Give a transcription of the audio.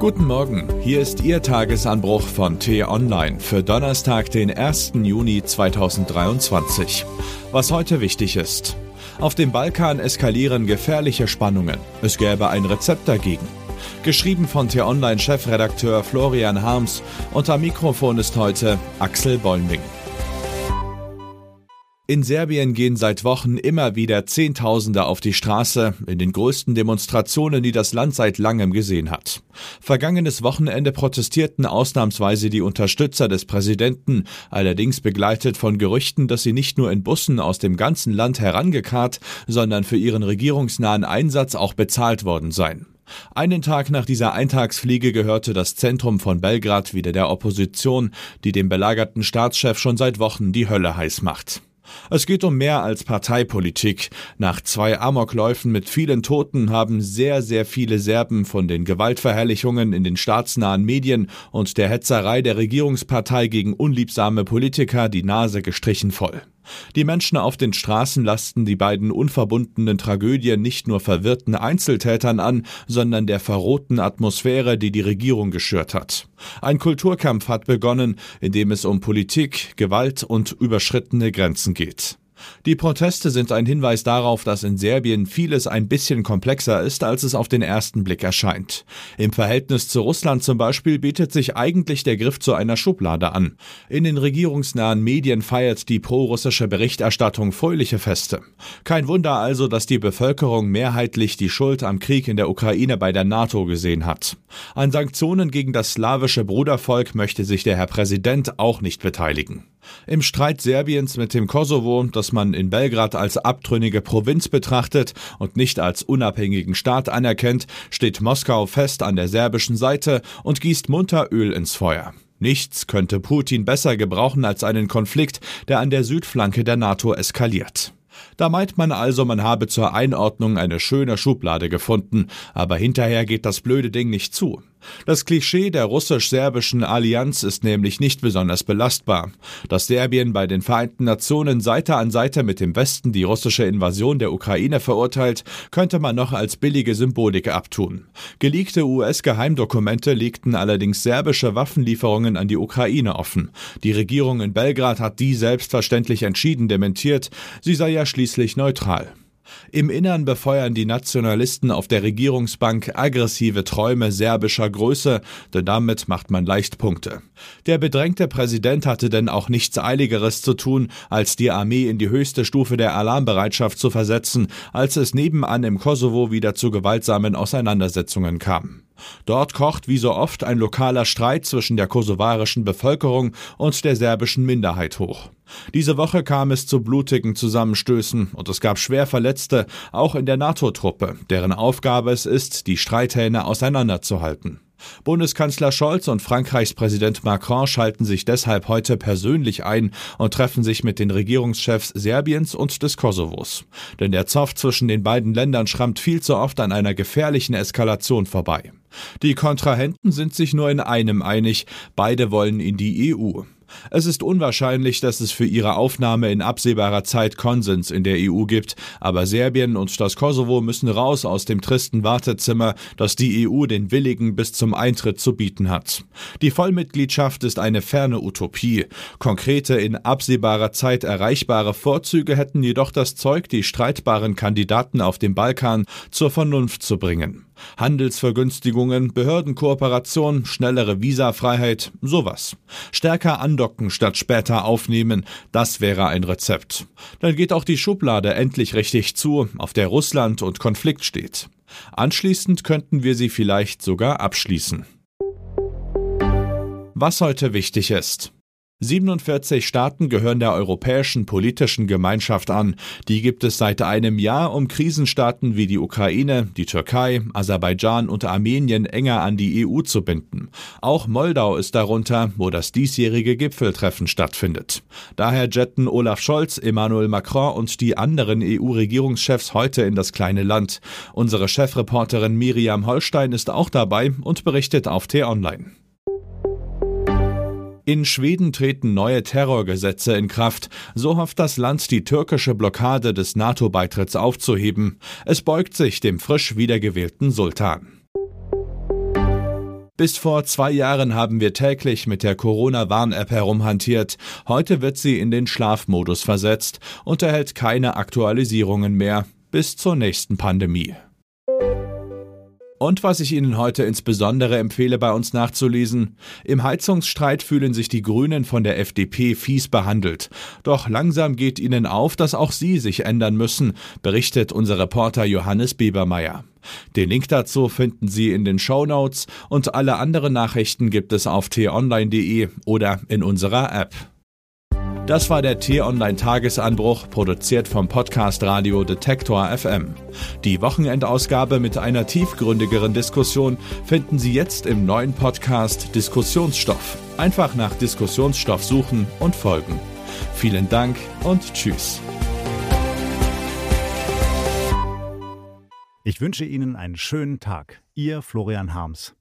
Guten Morgen, hier ist Ihr Tagesanbruch von T-Online für Donnerstag, den 1. Juni 2023. Was heute wichtig ist. Auf dem Balkan eskalieren gefährliche Spannungen. Es gäbe ein Rezept dagegen. Geschrieben von T-Online-Chefredakteur Florian Harms am Mikrofon ist heute Axel Bäumling. In Serbien gehen seit Wochen immer wieder Zehntausende auf die Straße in den größten Demonstrationen, die das Land seit langem gesehen hat. Vergangenes Wochenende protestierten ausnahmsweise die Unterstützer des Präsidenten, allerdings begleitet von Gerüchten, dass sie nicht nur in Bussen aus dem ganzen Land herangekarrt, sondern für ihren regierungsnahen Einsatz auch bezahlt worden seien. Einen Tag nach dieser Eintagsfliege gehörte das Zentrum von Belgrad wieder der Opposition, die dem belagerten Staatschef schon seit Wochen die Hölle heiß macht. Es geht um mehr als Parteipolitik. Nach zwei Amokläufen mit vielen Toten haben sehr, sehr viele Serben von den Gewaltverherrlichungen in den staatsnahen Medien und der Hetzerei der Regierungspartei gegen unliebsame Politiker die Nase gestrichen voll. Die Menschen auf den Straßen lasten die beiden unverbundenen Tragödien nicht nur verwirrten Einzeltätern an, sondern der verrohten Atmosphäre, die die Regierung geschürt hat. Ein Kulturkampf hat begonnen, in dem es um Politik, Gewalt und überschrittene Grenzen geht. Die Proteste sind ein Hinweis darauf, dass in Serbien vieles ein bisschen komplexer ist, als es auf den ersten Blick erscheint. Im Verhältnis zu Russland zum Beispiel bietet sich eigentlich der Griff zu einer Schublade an. In den regierungsnahen Medien feiert die prorussische Berichterstattung fröhliche Feste. Kein Wunder also, dass die Bevölkerung mehrheitlich die Schuld am Krieg in der Ukraine bei der NATO gesehen hat. An Sanktionen gegen das slawische Brudervolk möchte sich der Herr Präsident auch nicht beteiligen. Im Streit Serbiens mit dem Kosovo, das man in Belgrad als abtrünnige Provinz betrachtet und nicht als unabhängigen Staat anerkennt, steht Moskau fest an der serbischen Seite und gießt munter Öl ins Feuer. Nichts könnte Putin besser gebrauchen als einen Konflikt, der an der Südflanke der NATO eskaliert. Da meint man also, man habe zur Einordnung eine schöne Schublade gefunden, aber hinterher geht das blöde Ding nicht zu. Das Klischee der russisch-serbischen Allianz ist nämlich nicht besonders belastbar. Dass Serbien bei den Vereinten Nationen Seite an Seite mit dem Westen die russische Invasion der Ukraine verurteilt, könnte man noch als billige Symbolik abtun. Geleakte US-Geheimdokumente legten allerdings serbische Waffenlieferungen an die Ukraine offen. Die Regierung in Belgrad hat die selbstverständlich entschieden dementiert, sie sei ja schließlich neutral. Im Innern befeuern die Nationalisten auf der Regierungsbank aggressive Träume serbischer Größe, denn damit macht man leicht Punkte. Der bedrängte Präsident hatte denn auch nichts Eiligeres zu tun, als die Armee in die höchste Stufe der Alarmbereitschaft zu versetzen, als es nebenan im Kosovo wieder zu gewaltsamen Auseinandersetzungen kam. Dort kocht wie so oft ein lokaler Streit zwischen der kosovarischen Bevölkerung und der serbischen Minderheit hoch. Diese Woche kam es zu blutigen Zusammenstößen und es gab schwer Verletzte, auch in der NATO-Truppe, deren Aufgabe es ist, die Streithähne auseinanderzuhalten. Bundeskanzler Scholz und Frankreichs Präsident Macron schalten sich deshalb heute persönlich ein und treffen sich mit den Regierungschefs Serbiens und des Kosovos. Denn der Zoff zwischen den beiden Ländern schrammt viel zu oft an einer gefährlichen Eskalation vorbei. Die Kontrahenten sind sich nur in einem einig, beide wollen in die EU. Es ist unwahrscheinlich, dass es für ihre Aufnahme in absehbarer Zeit Konsens in der EU gibt, aber Serbien und das Kosovo müssen raus aus dem tristen Wartezimmer, das die EU den Willigen bis zum Eintritt zu bieten hat. Die Vollmitgliedschaft ist eine ferne Utopie. Konkrete, in absehbarer Zeit erreichbare Vorzüge hätten jedoch das Zeug, die streitbaren Kandidaten auf dem Balkan zur Vernunft zu bringen. Handelsvergünstigungen, Behördenkooperation, schnellere Visafreiheit, sowas. Stärker andocken statt später aufnehmen, das wäre ein Rezept. Dann geht auch die Schublade endlich richtig zu, auf der Russland und Konflikt steht. Anschließend könnten wir sie vielleicht sogar abschließen. Was heute wichtig ist. 47 Staaten gehören der Europäischen Politischen Gemeinschaft an. Die gibt es seit einem Jahr, um Krisenstaaten wie die Ukraine, die Türkei, Aserbaidschan und Armenien enger an die EU zu binden. Auch Moldau ist darunter, wo das diesjährige Gipfeltreffen stattfindet. Daher jetten Olaf Scholz, Emmanuel Macron und die anderen EU-Regierungschefs heute in das kleine Land. Unsere Chefreporterin Miriam Holstein ist auch dabei und berichtet auf T-Online. In Schweden treten neue Terrorgesetze in Kraft. So hofft das Land, die türkische Blockade des NATO-Beitritts aufzuheben. Es beugt sich dem frisch wiedergewählten Sultan. Bis vor zwei Jahren haben wir täglich mit der Corona-Warn-App herumhantiert. Heute wird sie in den Schlafmodus versetzt und erhält keine Aktualisierungen mehr bis zur nächsten Pandemie. Und was ich Ihnen heute insbesondere empfehle, bei uns nachzulesen. Im Heizungsstreit fühlen sich die Grünen von der FDP fies behandelt. Doch langsam geht ihnen auf, dass auch sie sich ändern müssen, berichtet unser Reporter Johannes Biebermeier. Den Link dazu finden Sie in den Show Notes und alle anderen Nachrichten gibt es auf t-online.de oder in unserer App. Das war der T-Online-Tagesanbruch, produziert vom Podcast Radio Detektor FM. Die Wochenendausgabe mit einer tiefgründigeren Diskussion finden Sie jetzt im neuen Podcast Diskussionsstoff. Einfach nach Diskussionsstoff suchen und folgen. Vielen Dank und Tschüss. Ich wünsche Ihnen einen schönen Tag. Ihr Florian Harms.